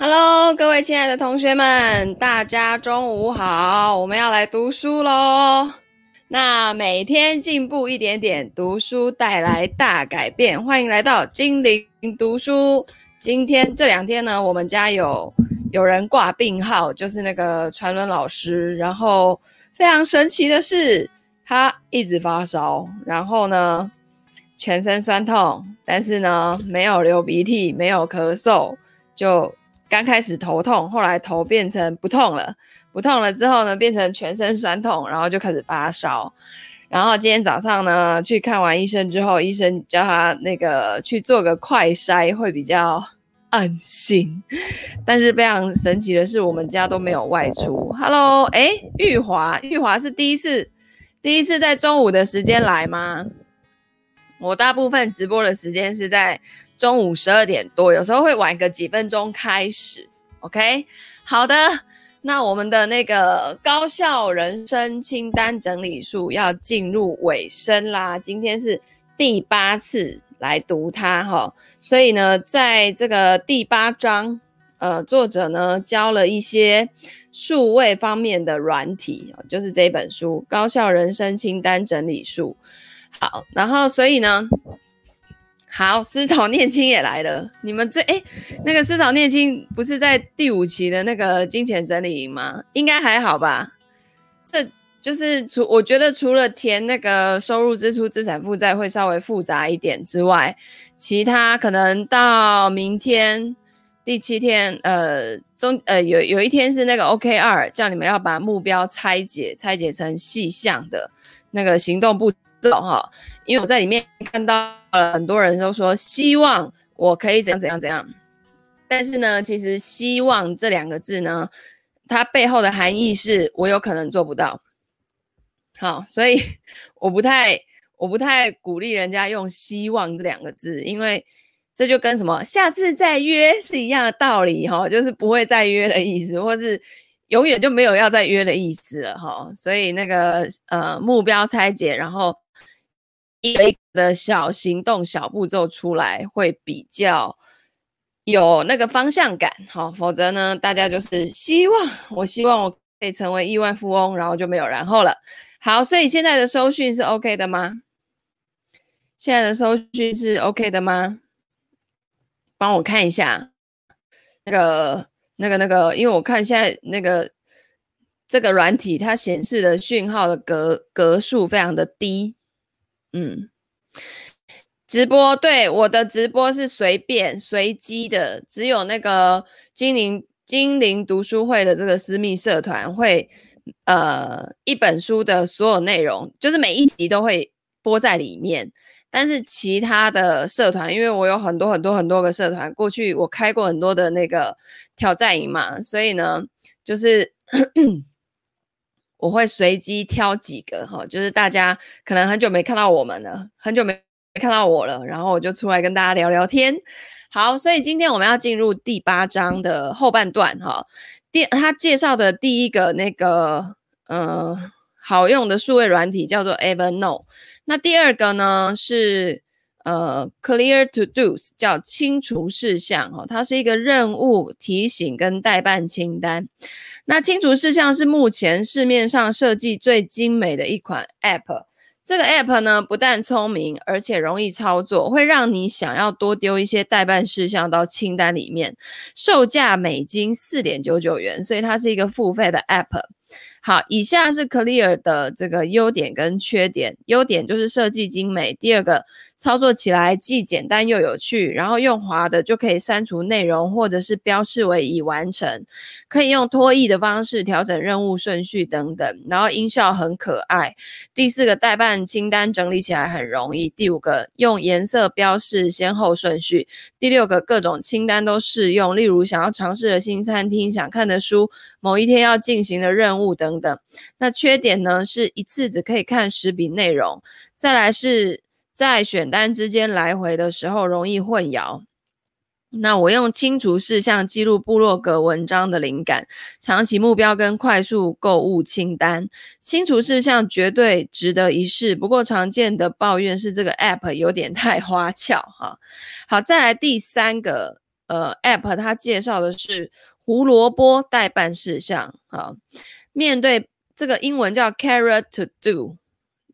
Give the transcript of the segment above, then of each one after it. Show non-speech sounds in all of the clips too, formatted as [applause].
Hello，各位亲爱的同学们，大家中午好！我们要来读书喽。那每天进步一点点，读书带来大改变。欢迎来到精灵读书。今天这两天呢，我们家有有人挂病号，就是那个传伦老师。然后非常神奇的是，他一直发烧，然后呢，全身酸痛，但是呢，没有流鼻涕，没有咳嗽，就。刚开始头痛，后来头变成不痛了，不痛了之后呢，变成全身酸痛，然后就开始发烧。然后今天早上呢，去看完医生之后，医生叫他那个去做个快筛，会比较安心。但是非常神奇的是，我们家都没有外出。Hello，哎，玉华，玉华是第一次，第一次在中午的时间来吗？我大部分直播的时间是在。中午十二点多，有时候会晚个几分钟开始。OK，好的，那我们的那个高效人生清单整理术要进入尾声啦。今天是第八次来读它哈，所以呢，在这个第八章，呃，作者呢教了一些数位方面的软体，就是这本书《高效人生清单整理术》。好，然后所以呢。好，思草念青也来了。你们这诶，那个思草念青不是在第五期的那个金钱整理营吗？应该还好吧？这就是除我觉得除了填那个收入、支出、资产负债会稍微复杂一点之外，其他可能到明天第七天，呃，中呃有有一天是那个 OKR，叫你们要把目标拆解，拆解成细项的那个行动步骤哈。因为我在里面看到。了，很多人都说希望我可以怎样怎样怎样，但是呢，其实“希望”这两个字呢，它背后的含义是我有可能做不到。好，所以我不太我不太鼓励人家用“希望”这两个字，因为这就跟什么下次再约是一样的道理哈，就是不会再约的意思，或是永远就没有要再约的意思了哈。所以那个呃目标拆解，然后。一个一个的小行动、小步骤出来，会比较有那个方向感，好，否则呢，大家就是希望，我希望我可以成为亿万富翁，然后就没有然后了。好，所以现在的收讯是 OK 的吗？现在的收讯是 OK 的吗？帮我看一下，那个、那个、那个，因为我看现在那个这个软体它显示的讯号的格格数非常的低。嗯，直播，对，我的直播是随便随机的，只有那个精灵精灵读书会的这个私密社团会，呃，一本书的所有内容，就是每一集都会播在里面。但是其他的社团，因为我有很多很多很多个社团，过去我开过很多的那个挑战营嘛，所以呢，就是。[coughs] 我会随机挑几个哈，就是大家可能很久没看到我们了，很久没看到我了，然后我就出来跟大家聊聊天。好，所以今天我们要进入第八章的后半段哈。第他介绍的第一个那个呃好用的数位软体叫做 Evernote，那第二个呢是。呃，Clear to Dos 叫清除事项哈，它是一个任务提醒跟待办清单。那清除事项是目前市面上设计最精美的一款 App。这个 App 呢，不但聪明，而且容易操作，会让你想要多丢一些待办事项到清单里面。售价美金四点九九元，所以它是一个付费的 App。好，以下是 Clear 的这个优点跟缺点。优点就是设计精美，第二个操作起来既简单又有趣，然后用滑的就可以删除内容或者是标示为已完成，可以用拖曳的方式调整任务顺序等等，然后音效很可爱。第四个待办清单整理起来很容易。第五个用颜色标示先后顺序。第六个各种清单都适用，例如想要尝试的新餐厅、想看的书、某一天要进行的任务等等。那缺点呢，是一次只可以看十笔内容，再来是在选单之间来回的时候容易混淆。那我用清除事项记录部落格文章的灵感，长期目标跟快速购物清单，清除事项绝对值得一试。不过常见的抱怨是这个 app 有点太花俏哈。好，再来第三个。呃 App，它介绍的是胡萝卜待办事项啊。面对这个英文叫 Carrot to Do。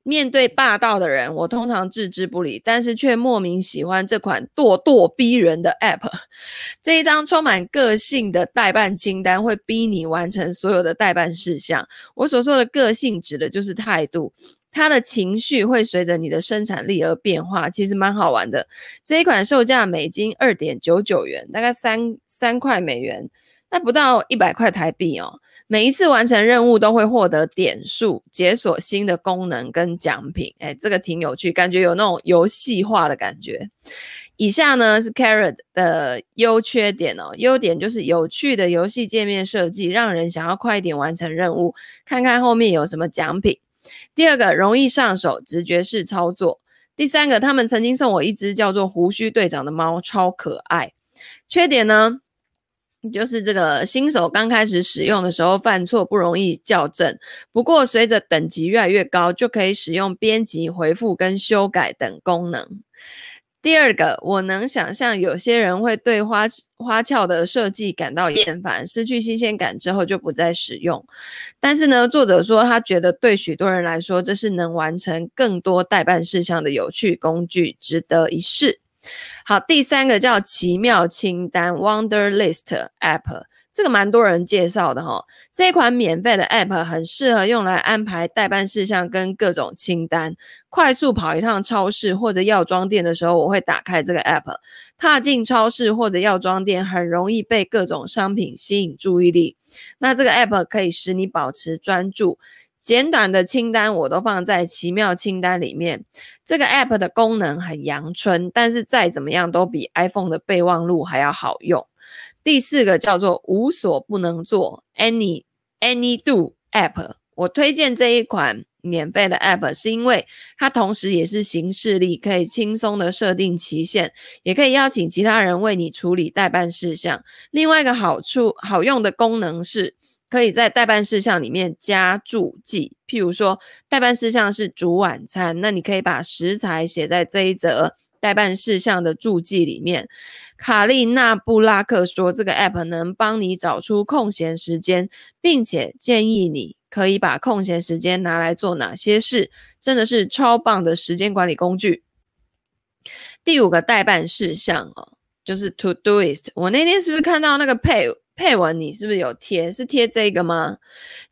面对霸道的人，我通常置之不理，但是却莫名喜欢这款咄咄逼人的 App。这一张充满个性的待办清单会逼你完成所有的待办事项。我所说的个性指的就是态度，他的情绪会随着你的生产力而变化，其实蛮好玩的。这一款售价美金二点九九元，大概三三块美元。那不到一百块台币哦，每一次完成任务都会获得点数，解锁新的功能跟奖品，哎，这个挺有趣，感觉有那种游戏化的感觉。以下呢是 Carrot 的优缺点哦，优点就是有趣的游戏界面设计，让人想要快一点完成任务，看看后面有什么奖品。第二个，容易上手，直觉式操作。第三个，他们曾经送我一只叫做胡须队长的猫，超可爱。缺点呢？就是这个新手刚开始使用的时候犯错不容易校正，不过随着等级越来越高，就可以使用编辑、回复跟修改等功能。第二个，我能想象有些人会对花花俏的设计感到厌烦，失去新鲜感之后就不再使用。但是呢，作者说他觉得对许多人来说，这是能完成更多待办事项的有趣工具，值得一试。好，第三个叫奇妙清单 （Wonder List App），这个蛮多人介绍的哈、哦。这款免费的 App 很适合用来安排待办事项跟各种清单。快速跑一趟超市或者药妆店的时候，我会打开这个 App。踏进超市或者药妆店，很容易被各种商品吸引注意力。那这个 App 可以使你保持专注。简短的清单我都放在奇妙清单里面。这个 app 的功能很阳春，但是再怎么样都比 iPhone 的备忘录还要好用。第四个叫做无所不能做 Any AnyDo App。我推荐这一款免费的 app，是因为它同时也是行事历，可以轻松的设定期限，也可以邀请其他人为你处理待办事项。另外一个好处好用的功能是。可以在待办事项里面加注记，譬如说待办事项是煮晚餐，那你可以把食材写在这一则待办事项的注记里面。卡利娜布拉克说，这个 app 能帮你找出空闲时间，并且建议你可以把空闲时间拿来做哪些事，真的是超棒的时间管理工具。第五个待办事项哦，就是 Todoist。我那天是不是看到那个配？配文你是不是有贴？是贴这个吗？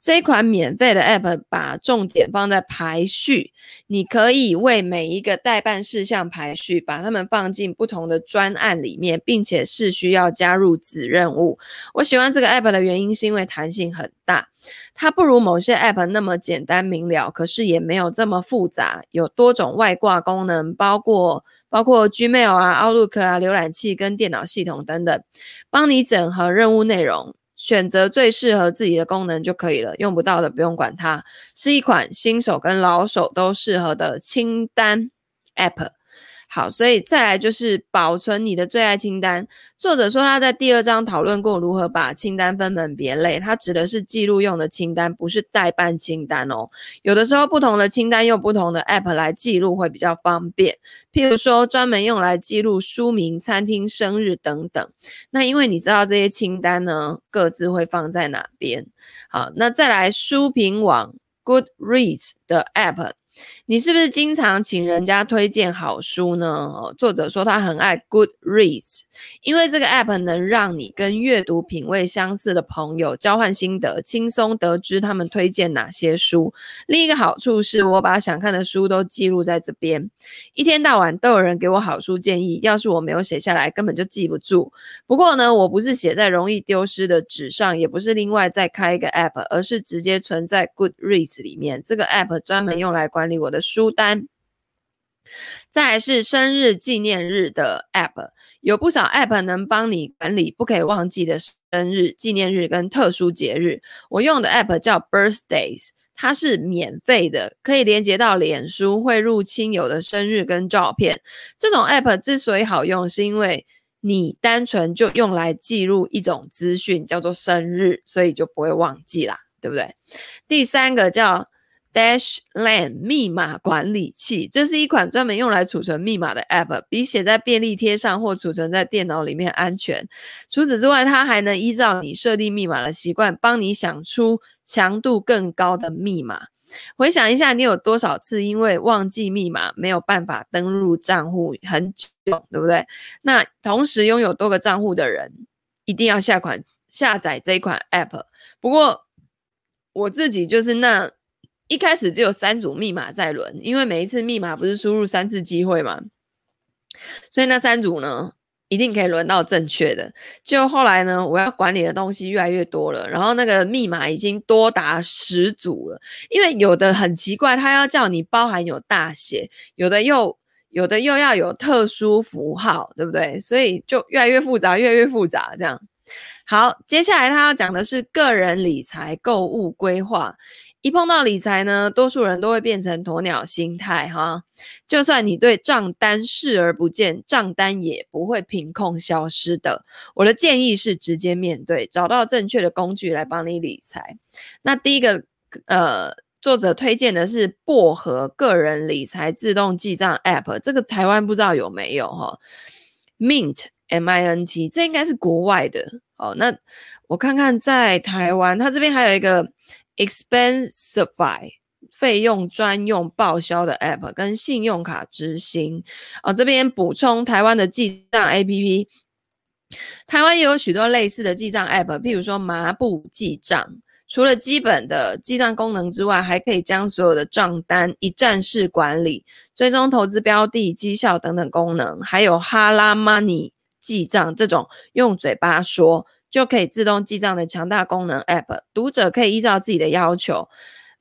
这一款免费的 App 把重点放在排序，你可以为每一个待办事项排序，把它们放进不同的专案里面，并且是需要加入子任务。我喜欢这个 App 的原因是因为弹性很大。它不如某些 App 那么简单明了，可是也没有这么复杂，有多种外挂功能，包括包括 Gmail 啊、Outlook 啊、浏览器跟电脑系统等等，帮你整合任务内容，选择最适合自己的功能就可以了。用不到的不用管它，是一款新手跟老手都适合的清单 App。好，所以再来就是保存你的最爱清单。作者说他在第二章讨论过如何把清单分门别类，他指的是记录用的清单，不是待办清单哦。有的时候不同的清单用不同的 App 来记录会比较方便，譬如说专门用来记录书名、餐厅、生日等等。那因为你知道这些清单呢，各自会放在哪边。好，那再来书评网 Goodreads 的 App。你是不是经常请人家推荐好书呢？作者说他很爱 Goodreads，因为这个 app 能让你跟阅读品味相似的朋友交换心得，轻松得知他们推荐哪些书。另一个好处是我把想看的书都记录在这边，一天到晚都有人给我好书建议，要是我没有写下来，根本就记不住。不过呢，我不是写在容易丢失的纸上，也不是另外再开一个 app，而是直接存在 Goodreads 里面。这个 app 专门用来管理我的书单，再是生日纪念日的 App，有不少 App 能帮你管理不可以忘记的生日纪念日跟特殊节日。我用的 App 叫 Birthdays，它是免费的，可以连接到脸书，汇入亲友的生日跟照片。这种 App 之所以好用，是因为你单纯就用来记录一种资讯，叫做生日，所以就不会忘记啦，对不对？第三个叫 Dashlane 密码管理器，这是一款专门用来储存密码的 App，比写在便利贴上或储存在电脑里面安全。除此之外，它还能依照你设定密码的习惯，帮你想出强度更高的密码。回想一下，你有多少次因为忘记密码没有办法登录账户很久，对不对？那同时拥有多个账户的人，一定要下款下载这一款 App。不过我自己就是那。一开始只有三组密码在轮，因为每一次密码不是输入三次机会嘛，所以那三组呢，一定可以轮到正确的。就后来呢，我要管理的东西越来越多了，然后那个密码已经多达十组了。因为有的很奇怪，它要叫你包含有大写，有的又有的又要有特殊符号，对不对？所以就越来越复杂，越来越复杂。这样好，接下来他要讲的是个人理财购物规划。一碰到理财呢，多数人都会变成鸵鸟心态哈。就算你对账单视而不见，账单也不会凭空消失的。我的建议是直接面对，找到正确的工具来帮你理财。那第一个，呃，作者推荐的是薄荷个人理财自动记账 App，这个台湾不知道有没有哈？Mint M I N T，这应该是国外的。哦，那我看看在台湾，它这边还有一个。Expensify 费用专用报销的 App 跟信用卡执行哦，这边补充台湾的记账 APP，台湾也有许多类似的记账 App，譬如说麻布记账，除了基本的记账功能之外，还可以将所有的账单一站式管理，追踪投资标的、绩效等等功能，还有哈拉 Money 记账这种用嘴巴说。就可以自动记账的强大功能 App，读者可以依照自己的要求，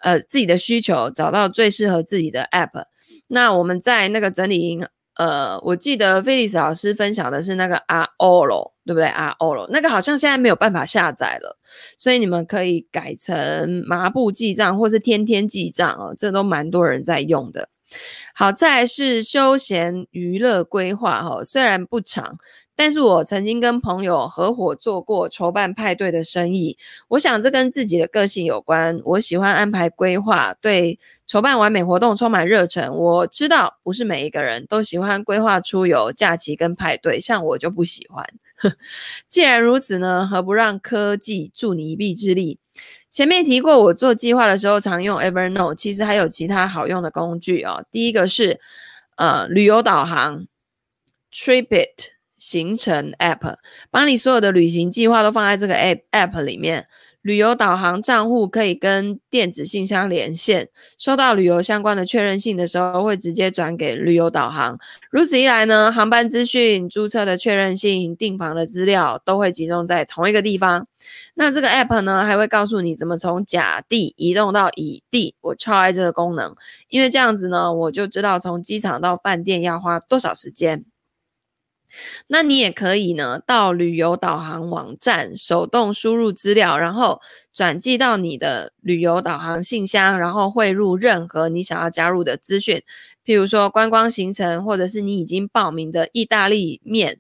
呃，自己的需求找到最适合自己的 App。那我们在那个整理营，呃，我记得菲利斯老师分享的是那个 Aolo，对不对？Aolo 那个好像现在没有办法下载了，所以你们可以改成麻布记账或是天天记账哦，这都蛮多人在用的。好，再是休闲娱乐规划哈，虽然不长。但是我曾经跟朋友合伙做过筹办派对的生意，我想这跟自己的个性有关。我喜欢安排规划，对筹办完美活动充满热忱。我知道不是每一个人都喜欢规划出游、假期跟派对，像我就不喜欢。[laughs] 既然如此呢，何不让科技助你一臂之力？前面提过，我做计划的时候常用 Evernote，其实还有其他好用的工具哦。第一个是呃旅游导航，Tripit。行程 App 把你所有的旅行计划都放在这个 App App 里面，旅游导航账户可以跟电子信箱连线，收到旅游相关的确认信的时候，会直接转给旅游导航。如此一来呢，航班资讯、租车的确认信、订房的资料都会集中在同一个地方。那这个 App 呢，还会告诉你怎么从甲地移动到乙地。我超爱这个功能，因为这样子呢，我就知道从机场到饭店要花多少时间。那你也可以呢，到旅游导航网站手动输入资料，然后转寄到你的旅游导航信箱，然后汇入任何你想要加入的资讯，譬如说观光行程，或者是你已经报名的意大利面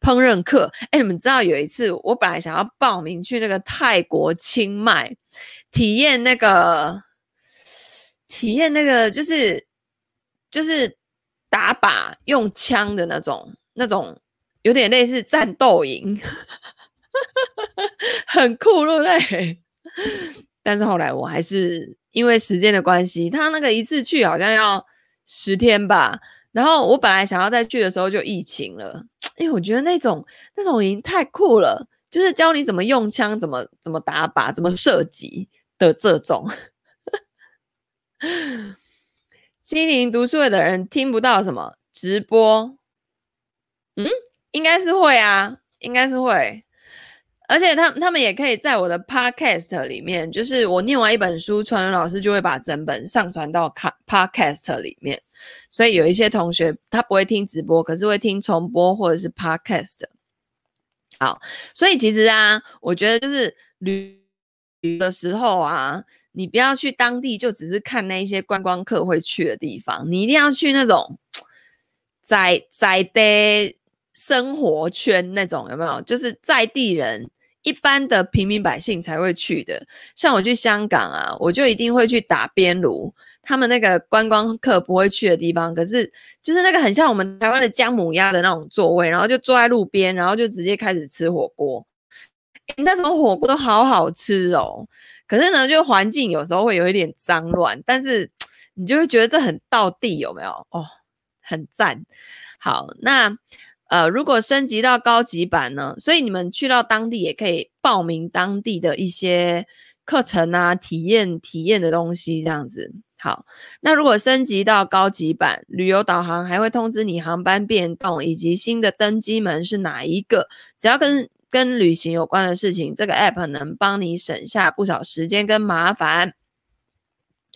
烹饪课。哎，你们知道有一次我本来想要报名去那个泰国清迈，体验那个体验那个就是就是打靶用枪的那种。那种有点类似战斗营，[laughs] 很酷，对不对？[laughs] 但是后来我还是因为时间的关系，他那个一次去好像要十天吧。然后我本来想要再去的时候就疫情了，因为我觉得那种那种营太酷了，就是教你怎么用枪、怎么怎么打靶、怎么射击的这种。[laughs] 心灵读书会的人听不到什么直播。嗯，应该是会啊，应该是会，而且他他们也可以在我的 podcast 里面，就是我念完一本书，传人老师就会把整本上传到卡 podcast 里面，所以有一些同学他不会听直播，可是会听重播或者是 podcast。好，所以其实啊，我觉得就是旅旅的时候啊，你不要去当地就只是看那一些观光客会去的地方，你一定要去那种在在的。生活圈那种有没有？就是在地人一般的平民百姓才会去的。像我去香港啊，我就一定会去打边炉，他们那个观光客不会去的地方。可是就是那个很像我们台湾的姜母鸭的那种座位，然后就坐在路边，然后就直接开始吃火锅。那种火锅都好好吃哦。可是呢，就环境有时候会有一点脏乱，但是你就会觉得这很到地，有没有？哦，很赞。好，那。呃，如果升级到高级版呢？所以你们去到当地也可以报名当地的一些课程啊，体验体验的东西这样子。好，那如果升级到高级版，旅游导航还会通知你航班变动以及新的登机门是哪一个。只要跟跟旅行有关的事情，这个 app 能帮你省下不少时间跟麻烦。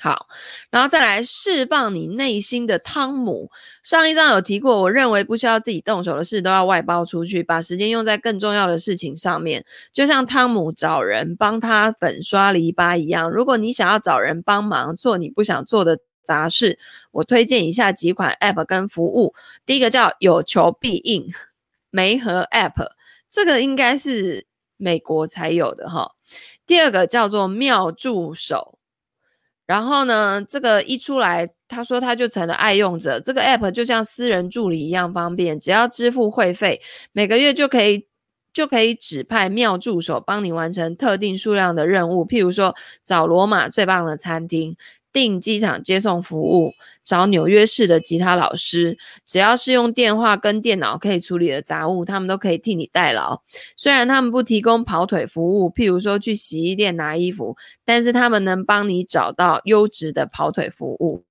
好，然后再来释放你内心的汤姆。上一章有提过，我认为不需要自己动手的事都要外包出去，把时间用在更重要的事情上面。就像汤姆找人帮他粉刷篱笆一样。如果你想要找人帮忙做你不想做的杂事，我推荐以下几款 App 跟服务。第一个叫有求必应媒和 App，这个应该是美国才有的哈。第二个叫做妙助手。然后呢，这个一出来，他说他就成了爱用者。这个 app 就像私人助理一样方便，只要支付会费，每个月就可以就可以指派妙助手帮你完成特定数量的任务，譬如说找罗马最棒的餐厅。订机场接送服务，找纽约市的吉他老师，只要是用电话跟电脑可以处理的杂务，他们都可以替你代劳。虽然他们不提供跑腿服务，譬如说去洗衣店拿衣服，但是他们能帮你找到优质的跑腿服务。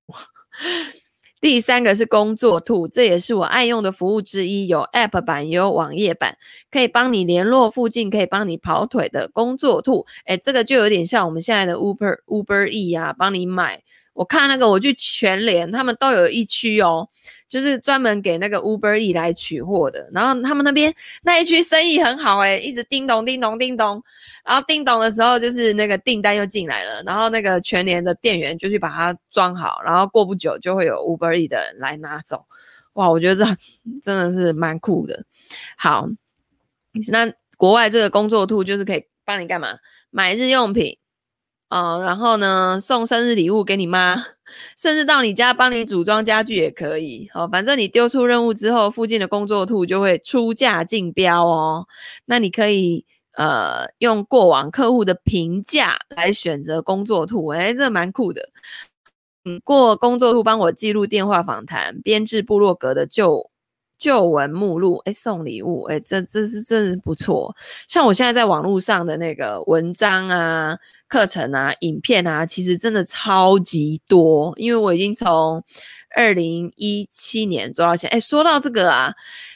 第三个是工作兔，这也是我爱用的服务之一，有 App 版也有网页版，可以帮你联络附近可以帮你跑腿的工作兔。诶，这个就有点像我们现在的 Uber Uber E 啊，帮你买。我看那个我去全联，他们都有一区哦。就是专门给那个 Uber E 来取货的，然后他们那边那一区生意很好诶，一直叮咚叮咚叮咚，然后叮咚的时候就是那个订单又进来了，然后那个全联的店员就去把它装好，然后过不久就会有 Uber E 的人来拿走，哇，我觉得这 [laughs] 真的是蛮酷的。好，那国外这个工作兔就是可以帮你干嘛？买日用品。哦，然后呢，送生日礼物给你妈，[laughs] 甚至到你家帮你组装家具也可以。好，反正你丢出任务之后，附近的工作兔就会出价竞标哦。那你可以呃用过往客户的评价来选择工作兔，诶，这蛮酷的。嗯，过工作兔帮我记录电话访谈，编制部落格的就。旧闻目录，哎，送礼物，哎，这这是真是不错。像我现在在网络上的那个文章啊、课程啊、影片啊，其实真的超级多。因为我已经从二零一七年做到现在。哎，说到这个啊，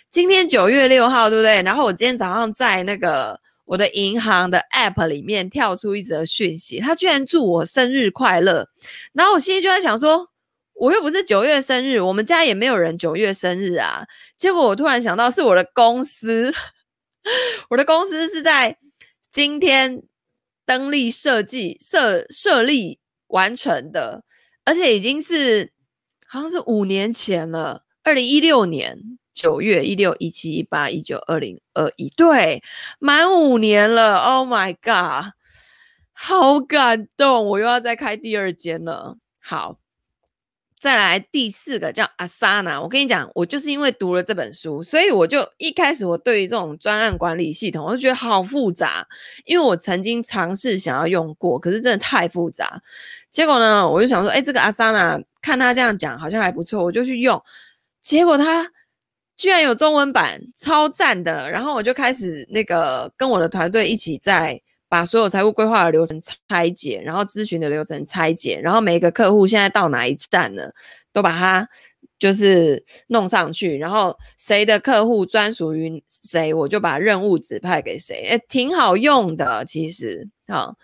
今天九月六号，对不对？然后我今天早上在那个我的银行的 App 里面跳出一则讯息，他居然祝我生日快乐。然后我心里就在想说。我又不是九月生日，我们家也没有人九月生日啊。结果我突然想到，是我的公司，我的公司是在今天登立设计设设立完成的，而且已经是好像是五年前了，二零一六年九月一六一七一八一九二零二一，对，满五年了。Oh my god，好感动，我又要再开第二间了。好。再来第四个叫 Asana，我跟你讲，我就是因为读了这本书，所以我就一开始我对于这种专案管理系统，我就觉得好复杂，因为我曾经尝试想要用过，可是真的太复杂。结果呢，我就想说，哎，这个 Asana 看他这样讲好像还不错，我就去用。结果他居然有中文版，超赞的。然后我就开始那个跟我的团队一起在。把所有财务规划的流程拆解，然后咨询的流程拆解，然后每一个客户现在到哪一站了，都把它就是弄上去，然后谁的客户专属于谁，我就把任务指派给谁，诶，挺好用的，其实。好，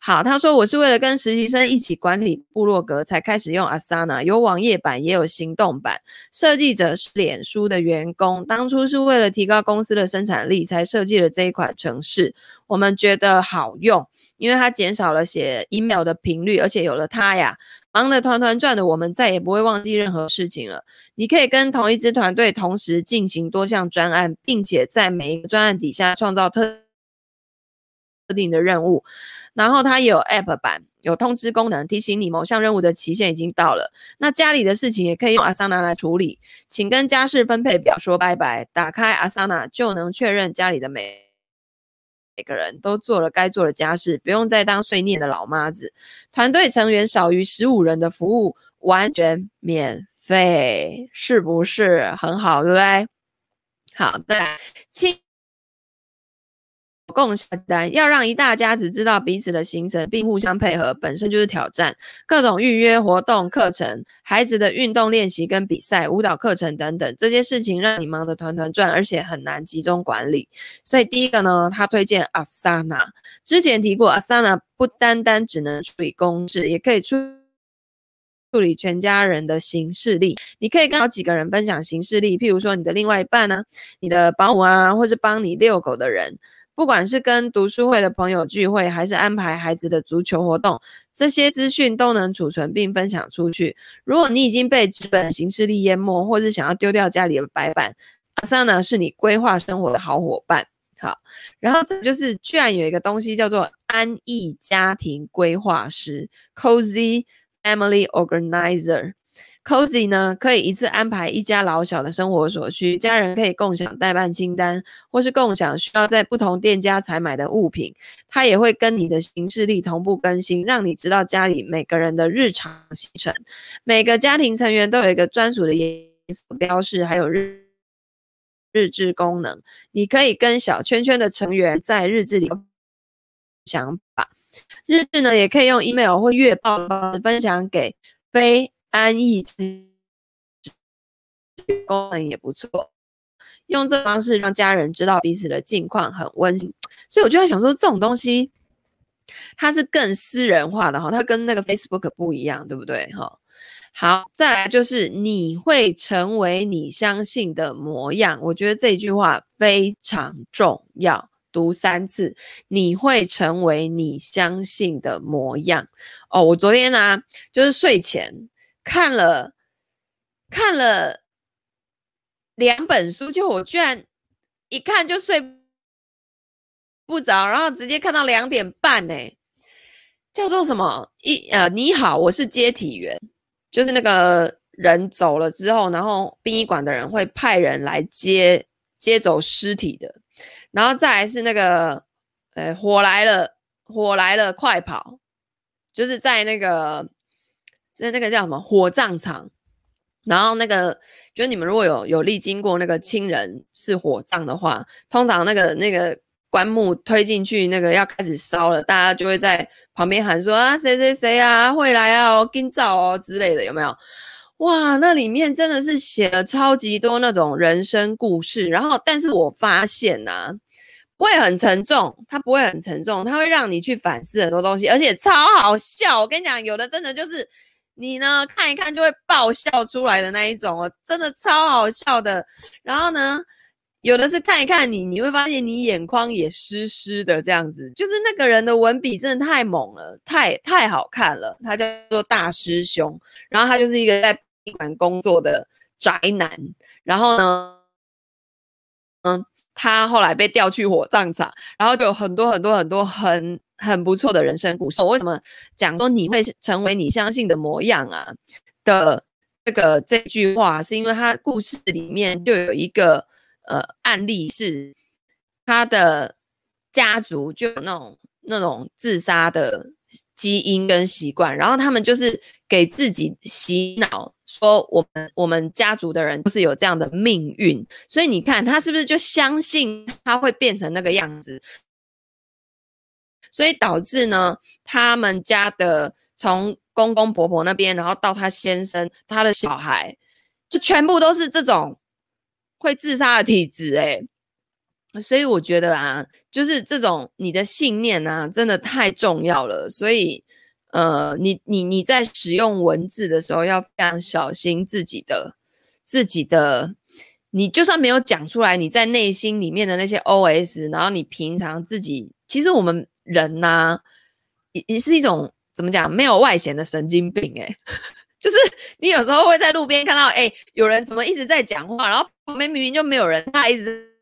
好，他说我是为了跟实习生一起管理部落格才开始用 Asana，有网页版也有行动版。设计者是脸书的员工，当初是为了提高公司的生产力才设计了这一款程式。我们觉得好用，因为它减少了写 email 的频率，而且有了它呀，忙得团团转的我们再也不会忘记任何事情了。你可以跟同一支团队同时进行多项专案，并且在每一个专案底下创造特。定的任务，然后它也有 App 版，有通知功能，提醒你某项任务的期限已经到了。那家里的事情也可以用 Asana 来处理，请跟家事分配表说拜拜。打开 Asana 就能确认家里的每每个人都做了该做的家事，不用再当碎念的老妈子。团队成员少于十五人的服务完全免费，是不是很好？对不对？好，再来，亲。共享单要让一大家子知道彼此的行程并互相配合，本身就是挑战。各种预约活动、课程、孩子的运动练习跟比赛、舞蹈课程等等，这些事情让你忙得团团转，而且很难集中管理。所以第一个呢，他推荐 Asana。之前提过，Asana 不单单只能处理公事，也可以处处理全家人的行事历。你可以跟好几个人分享行事历，譬如说你的另外一半呢、你的保姆啊，或是帮你遛狗的人。不管是跟读书会的朋友聚会，还是安排孩子的足球活动，这些资讯都能储存并分享出去。如果你已经被资本形式力淹没，或是想要丢掉家里的白板，Asana 是你规划生活的好伙伴。好，然后这就是居然有一个东西叫做安逸家庭规划师 （Cozy Family Organizer）。Cozy 呢，可以一次安排一家老小的生活所需，家人可以共享代办清单，或是共享需要在不同店家采买的物品。它也会跟你的行事历同步更新，让你知道家里每个人的日常行程。每个家庭成员都有一个专属的颜色标示，还有日日志功能。你可以跟小圈圈的成员在日志里想法。日志呢，也可以用 email 或月报分享给非。安逸功能也不错，用这方式让家人知道彼此的近况，很温馨。所以我就在想说，这种东西它是更私人化的哈，它跟那个 Facebook 不一样，对不对哈？好，再来就是你会成为你相信的模样，我觉得这一句话非常重要，读三次，你会成为你相信的模样。哦，我昨天呢、就是睡前。看了看了两本书，就我居然一看就睡不着，然后直接看到两点半呢，叫做什么？一呃，你好，我是接体员，就是那个人走了之后，然后殡仪馆的人会派人来接接走尸体的，然后再来是那个呃，火来了，火来了，快跑，就是在那个。在那个叫什么火葬场，然后那个就是你们如果有有历经过那个亲人是火葬的话，通常那个那个棺木推进去，那个要开始烧了，大家就会在旁边喊说啊谁谁谁啊会来啊，我跟照哦之类的，有没有？哇，那里面真的是写了超级多那种人生故事，然后但是我发现呐、不会很沉重，它不会很沉重，它会让你去反思很多东西，而且超好笑。我跟你讲，有的真的就是。你呢，看一看就会爆笑出来的那一种哦，真的超好笑的。然后呢，有的是看一看你，你会发现你眼眶也湿湿的这样子，就是那个人的文笔真的太猛了，太太好看了。他叫做大师兄，然后他就是一个在殡仪馆工作的宅男。然后呢，嗯，他后来被调去火葬场，然后就有很多很多很多很。很不错的人生故事。我为什么讲说你会成为你相信的模样啊？的这个这句话，是因为他故事里面就有一个呃案例，是他的家族就有那种那种自杀的基因跟习惯，然后他们就是给自己洗脑，说我们我们家族的人就是有这样的命运，所以你看他是不是就相信他会变成那个样子？所以导致呢，他们家的从公公婆婆那边，然后到他先生、他的小孩，就全部都是这种会自杀的体质诶。所以我觉得啊，就是这种你的信念啊，真的太重要了。所以，呃，你你你在使用文字的时候，要非常小心自己的自己的，你就算没有讲出来，你在内心里面的那些 OS，然后你平常自己，其实我们。人呐、也也是一种怎么讲，没有外显的神经病诶、[laughs] 就是你有时候会在路边看到，哎，有人怎么一直在讲话，然后旁边明明就没有人，他一直，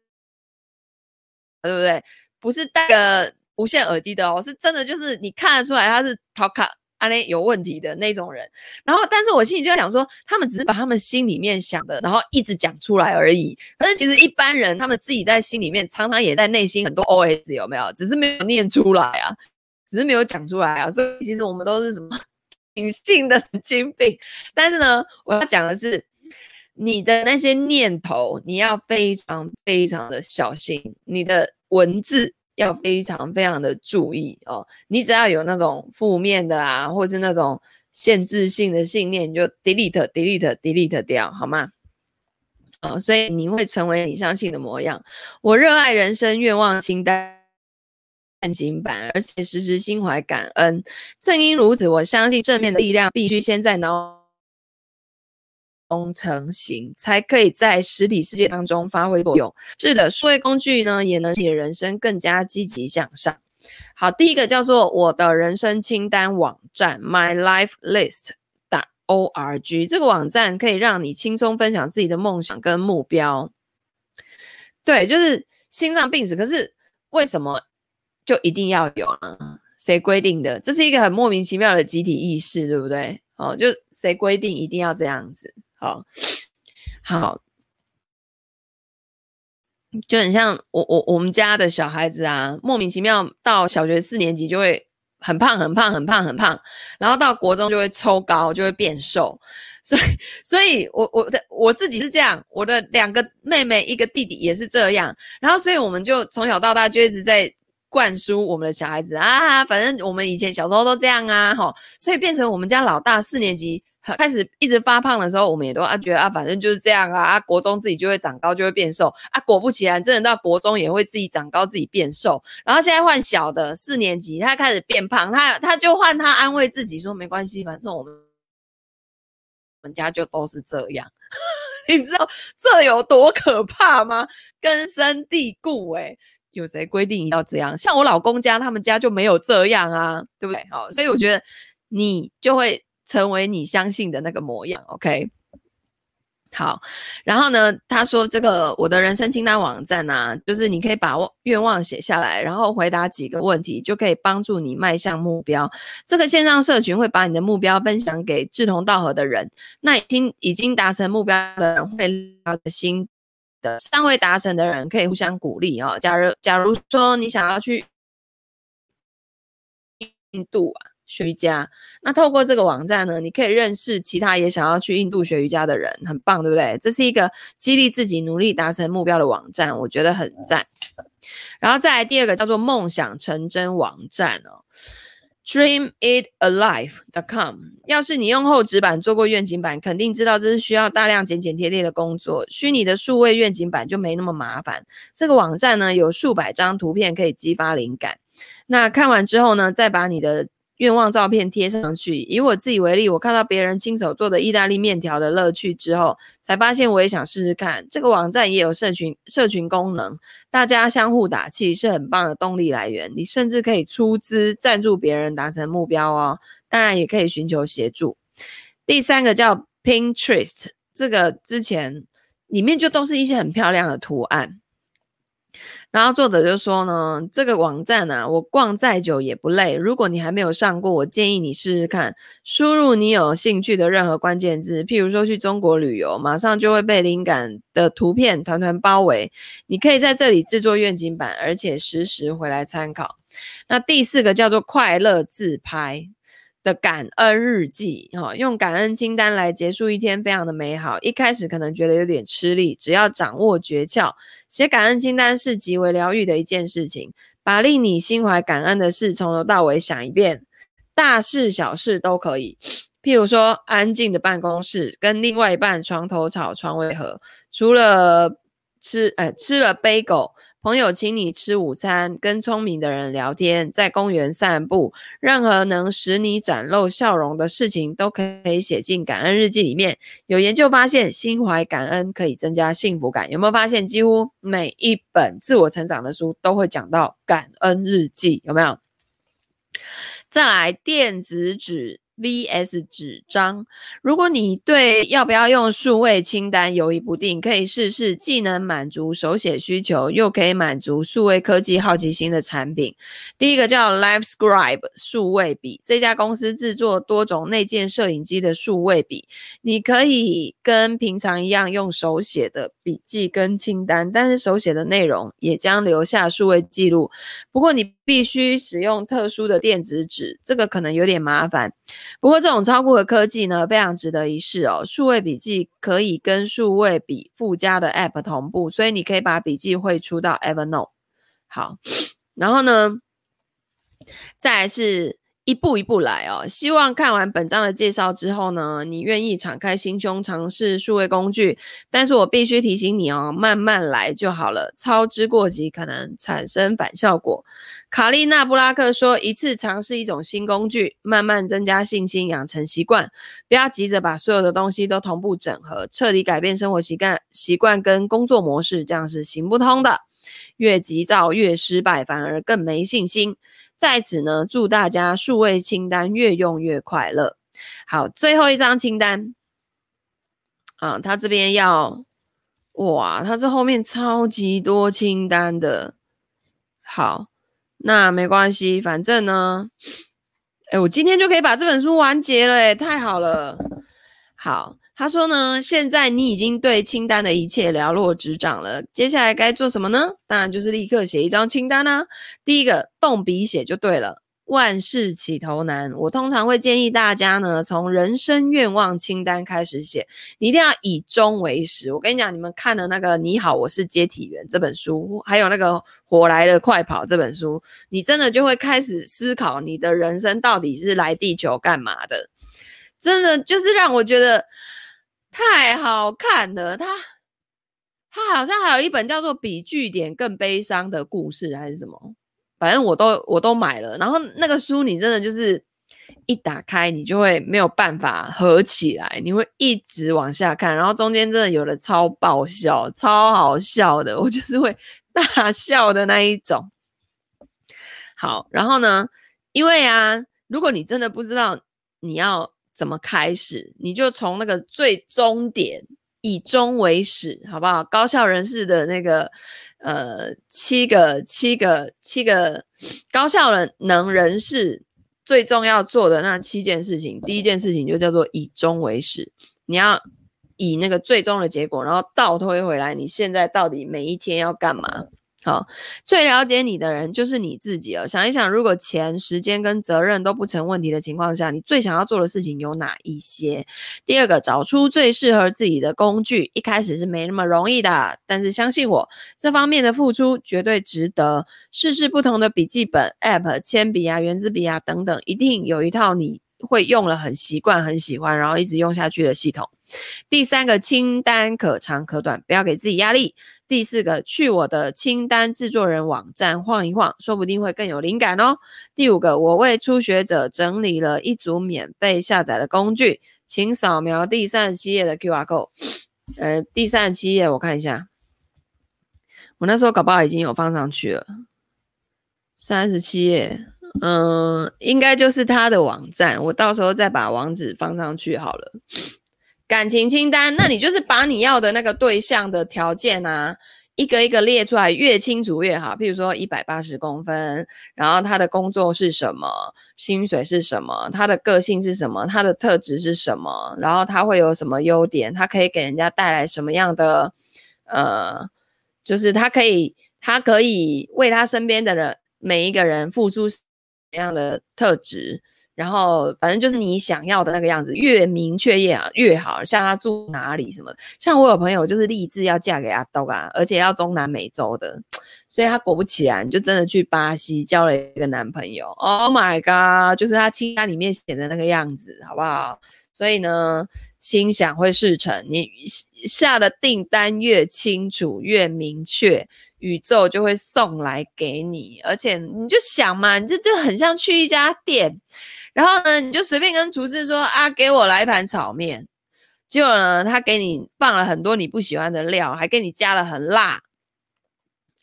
对不对？不是戴个无线耳机的哦，是真的，就是你看得出来他是 Talk 啊那有问题的那种人。然后，但是我心里就在想说，他们只是把他们心里面想的，然后一直讲出来而已。可是其实一般人，他们自己在心里面常常也在内心很多 OS 有没有？只是没有念出来啊，只是没有讲出来啊。所以其实我们都是什么隐性的神经病。但是呢，我要讲的是。你的那些念头，你要非常非常的小心，你的文字要非常非常的注意哦。你只要有那种负面的啊，或是那种限制性的信念，你就 delete delete delete 掉，好吗？哦，所以你会成为你相信的模样。我热爱人生愿望清单愿景版，而且时时心怀感恩。正因如此，我相信正面的力量必须先在脑。成型，才可以在实体世界当中发挥作用。是的，数位工具呢，也能使人生更加积极向上。好，第一个叫做我的人生清单网站，My Life List. 打 O R G 这个网站可以让你轻松分享自己的梦想跟目标。对，就是心脏病史，可是为什么就一定要有呢？谁规定的？这是一个很莫名其妙的集体意识，对不对？哦，就谁规定一定要这样子？好，好，就很像我我我们家的小孩子啊，莫名其妙到小学四年级就会很胖很胖很胖很胖，然后到国中就会抽高就会变瘦，所以所以我我的我自己是这样，我的两个妹妹一个弟弟也是这样，然后所以我们就从小到大就一直在灌输我们的小孩子啊，反正我们以前小时候都这样啊，吼，所以变成我们家老大四年级。开始一直发胖的时候，我们也都啊觉得啊，反正就是这样啊。啊，国中自己就会长高，就会变瘦啊。果不其然，真的到国中也会自己长高，自己变瘦。然后现在换小的四年级，他开始变胖，他他就换他安慰自己说没关系，反正我们我们家就都是这样。[laughs] 你知道这有多可怕吗？根深蒂固诶，有谁规定要这样？像我老公家，他们家就没有这样啊，对不对？好，所以我觉得你就会。成为你相信的那个模样，OK？好，然后呢，他说这个我的人生清单网站啊，就是你可以把愿望写下来，然后回答几个问题，就可以帮助你迈向目标。这个线上社群会把你的目标分享给志同道合的人，那已经已经达成目标的人会聊的心的，尚未达成的人可以互相鼓励哦。假如假如说你想要去印度啊。学瑜伽，那透过这个网站呢，你可以认识其他也想要去印度学瑜伽的人，很棒，对不对？这是一个激励自己努力达成目标的网站，我觉得很赞。然后再来第二个叫做梦想成真网站哦，dreamitalive.com。要是你用厚纸板做过愿景板，肯定知道这是需要大量剪剪贴贴的工作。虚拟的数位愿景板就没那么麻烦。这个网站呢，有数百张图片可以激发灵感。那看完之后呢，再把你的愿望照片贴上去。以我自己为例，我看到别人亲手做的意大利面条的乐趣之后，才发现我也想试试看。这个网站也有社群社群功能，大家相互打气是很棒的动力来源。你甚至可以出资赞助别人达成目标哦。当然也可以寻求协助。第三个叫 Pinterest，这个之前里面就都是一些很漂亮的图案。然后作者就说呢，这个网站啊，我逛再久也不累。如果你还没有上过，我建议你试试看。输入你有兴趣的任何关键字，譬如说去中国旅游，马上就会被灵感的图片团团包围。你可以在这里制作愿景板，而且实时回来参考。那第四个叫做快乐自拍。的感恩日记，哈，用感恩清单来结束一天，非常的美好。一开始可能觉得有点吃力，只要掌握诀窍，写感恩清单是极为疗愈的一件事情。把令你心怀感恩的事从头到尾想一遍，大事小事都可以。譬如说，安静的办公室，跟另外一半床头吵，床尾和，除了吃，呃，吃了杯狗。朋友请你吃午餐，跟聪明的人聊天，在公园散步，任何能使你展露笑容的事情，都可以写进感恩日记里面。有研究发现，心怀感恩可以增加幸福感。有没有发现，几乎每一本自我成长的书都会讲到感恩日记？有没有？再来，电子纸 vs 纸张。如果你对要不要用数位清单犹豫不定，可以试试既能满足手写需求，又可以满足数位科技好奇心的产品。第一个叫 LiveScribe 数位笔，这家公司制作多种内建摄影机的数位笔，你可以跟平常一样用手写的笔记跟清单，但是手写的内容也将留下数位记录。不过你必须使用特殊的电子纸，这个可能有点麻烦。不过这种超酷的科技呢，非常值得一试哦。数位笔记可以跟数位笔附加的 App 同步，所以你可以把笔记汇出到 Evernote。好，然后呢，再来是。一步一步来哦，希望看完本章的介绍之后呢，你愿意敞开心胸尝试数位工具。但是我必须提醒你哦，慢慢来就好了，操之过急可能产生反效果。卡丽娜·布拉克说：“一次尝试一种新工具，慢慢增加信心，养成习惯，不要急着把所有的东西都同步整合，彻底改变生活习惯、习惯跟工作模式，这样是行不通的。越急躁越失败，反而更没信心。”在此呢，祝大家数位清单越用越快乐。好，最后一张清单啊，他这边要哇，他这后面超级多清单的。好，那没关系，反正呢，哎，我今天就可以把这本书完结了，哎，太好了。好。他说呢，现在你已经对清单的一切了若指掌了，接下来该做什么呢？当然就是立刻写一张清单啦。第一个，动笔写就对了。万事起头难，我通常会建议大家呢，从人生愿望清单开始写，你一定要以终为始。我跟你讲，你们看了那个《你好，我是接体员》这本书，还有那个《火来了，快跑》这本书，你真的就会开始思考你的人生到底是来地球干嘛的。真的就是让我觉得。太好看了，他他好像还有一本叫做《比据点更悲伤的故事》还是什么，反正我都我都买了。然后那个书你真的就是一打开，你就会没有办法合起来，你会一直往下看。然后中间真的有的超爆笑、超好笑的，[laughs] 我就是会大笑的那一种。好，然后呢，因为啊，如果你真的不知道你要。怎么开始？你就从那个最终点，以终为始，好不好？高效人士的那个呃七个七个七个高效人能人士最重要做的那七件事情，第一件事情就叫做以终为始，你要以那个最终的结果，然后倒推回来，你现在到底每一天要干嘛？好，最了解你的人就是你自己了。想一想，如果钱、时间跟责任都不成问题的情况下，你最想要做的事情有哪一些？第二个，找出最适合自己的工具。一开始是没那么容易的，但是相信我，这方面的付出绝对值得。试试不同的笔记本、App、铅笔啊、原子笔啊等等，一定有一套你会用了很习惯、很喜欢，然后一直用下去的系统。第三个，清单可长可短，不要给自己压力。第四个，去我的清单制作人网站晃一晃，说不定会更有灵感哦。第五个，我为初学者整理了一组免费下载的工具，请扫描第三十七页的 QR code。呃，第三十七页我看一下，我那时候搞不好已经有放上去了。三十七页，嗯，应该就是他的网站，我到时候再把网址放上去好了。感情清单，那你就是把你要的那个对象的条件啊，一个一个列出来，越清楚越好。譬如说一百八十公分，然后他的工作是什么，薪水是什么，他的个性是什么，他的特质是什么，然后他会有什么优点，他可以给人家带来什么样的，呃，就是他可以，他可以为他身边的人每一个人付出怎样的特质。然后反正就是你想要的那个样子，越明确越好越好。像他住哪里什么，像我有朋友就是立志要嫁给阿东啊，而且要中南美洲的，[tsk] 所以他果不其然就真的去巴西交了一个男朋友。Oh my god，就是他清单里面写的那个样子，好不好？所以呢，心想会事成，你下的订单越清楚越明确，宇宙就会送来给你。而且你就想嘛，你就就很像去一家店。然后呢，你就随便跟厨师说啊，给我来一盘炒面。结果呢，他给你放了很多你不喜欢的料，还给你加了很辣。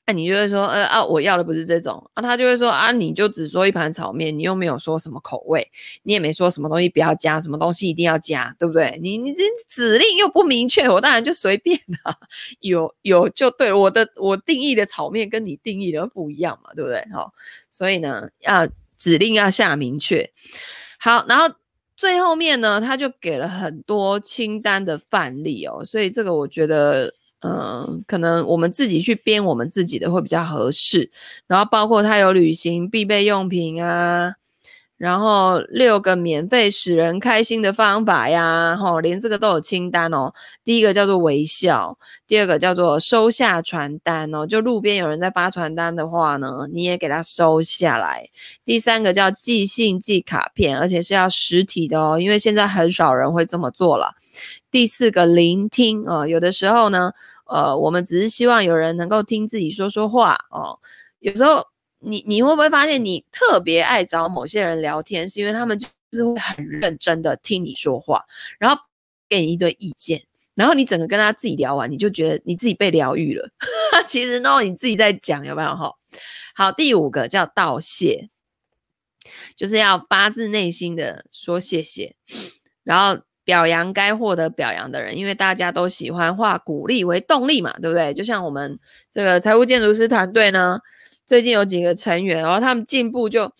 那、你就会说，呃啊，我要的不是这种啊，他就会说啊，你就只说一盘炒面，你又没有说什么口味，你也没说什么东西不要加，什么东西一定要加，对不对？你你这指令又不明确，我当然就随便啦，有有就对，我的我定义的炒面跟你定义的不一样嘛，对不对？好，所以呢，要指令要下明确。好，然后最后面呢，他就给了很多清单的范例哦，所以这个我觉得。嗯，可能我们自己去编我们自己的会比较合适。然后包括他有旅行必备用品啊，然后六个免费使人开心的方法呀，齁，连这个都有清单哦。第一个叫做微笑，第二个叫做收下传单哦，就路边有人在发传单的话呢，你也给他收下来。第三个叫寄信寄卡片，而且是要实体的哦，因为现在很少人会这么做了。第四个聆听啊、哦，有的时候呢，呃，我们只是希望有人能够听自己说说话哦。有时候你你会不会发现，你特别爱找某些人聊天，是因为他们就是会很认真的听你说话，然后给你一堆意见，然后你整个跟他自己聊完，你就觉得你自己被疗愈了。[laughs] 其实呢，你自己在讲有没有哈？好，第五个叫道谢，就是要发自内心的说谢谢，然后。表扬该获得表扬的人，因为大家都喜欢化鼓励为动力嘛，对不对？就像我们这个财务建筑师团队呢，最近有几个成员，然后他们进步就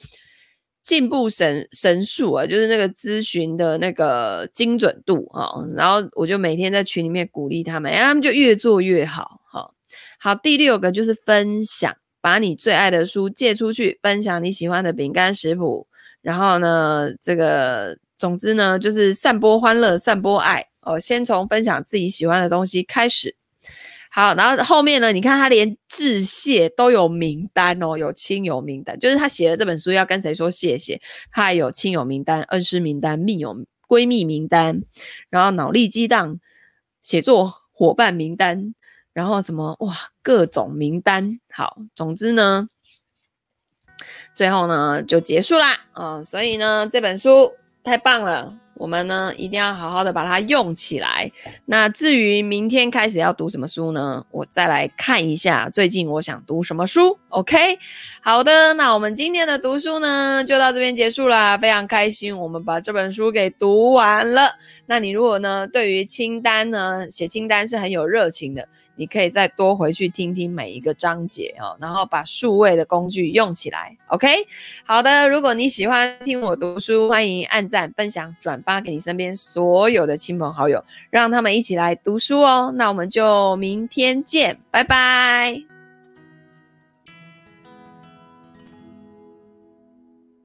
进步神神速啊，就是那个咨询的那个精准度啊，然后我就每天在群里面鼓励他们，然后他们就越做越好。好，好，第六个就是分享，把你最爱的书借出去，分享你喜欢的饼干食谱，然后呢，这个。总之呢，就是散播欢乐，散播爱哦。先从分享自己喜欢的东西开始，好，然后后面呢，你看他连致谢都有名单哦，有亲友名单，就是他写了这本书要跟谁说谢谢，他还有亲友名单、恩师名单、密友闺蜜名单，然后脑力激荡写作伙伴名单，然后什么哇，各种名单。好，总之呢，最后呢就结束啦，嗯，所以呢这本书。太棒了，我们呢一定要好好的把它用起来。那至于明天开始要读什么书呢？我再来看一下最近我想读什么书。OK，好的，那我们今天的读书呢就到这边结束啦。非常开心，我们把这本书给读完了。那你如果呢对于清单呢写清单是很有热情的。你可以再多回去听听每一个章节哦，然后把数位的工具用起来。OK，好的。如果你喜欢听我读书，欢迎按赞、分享、转发给你身边所有的亲朋好友，让他们一起来读书哦。那我们就明天见，拜拜。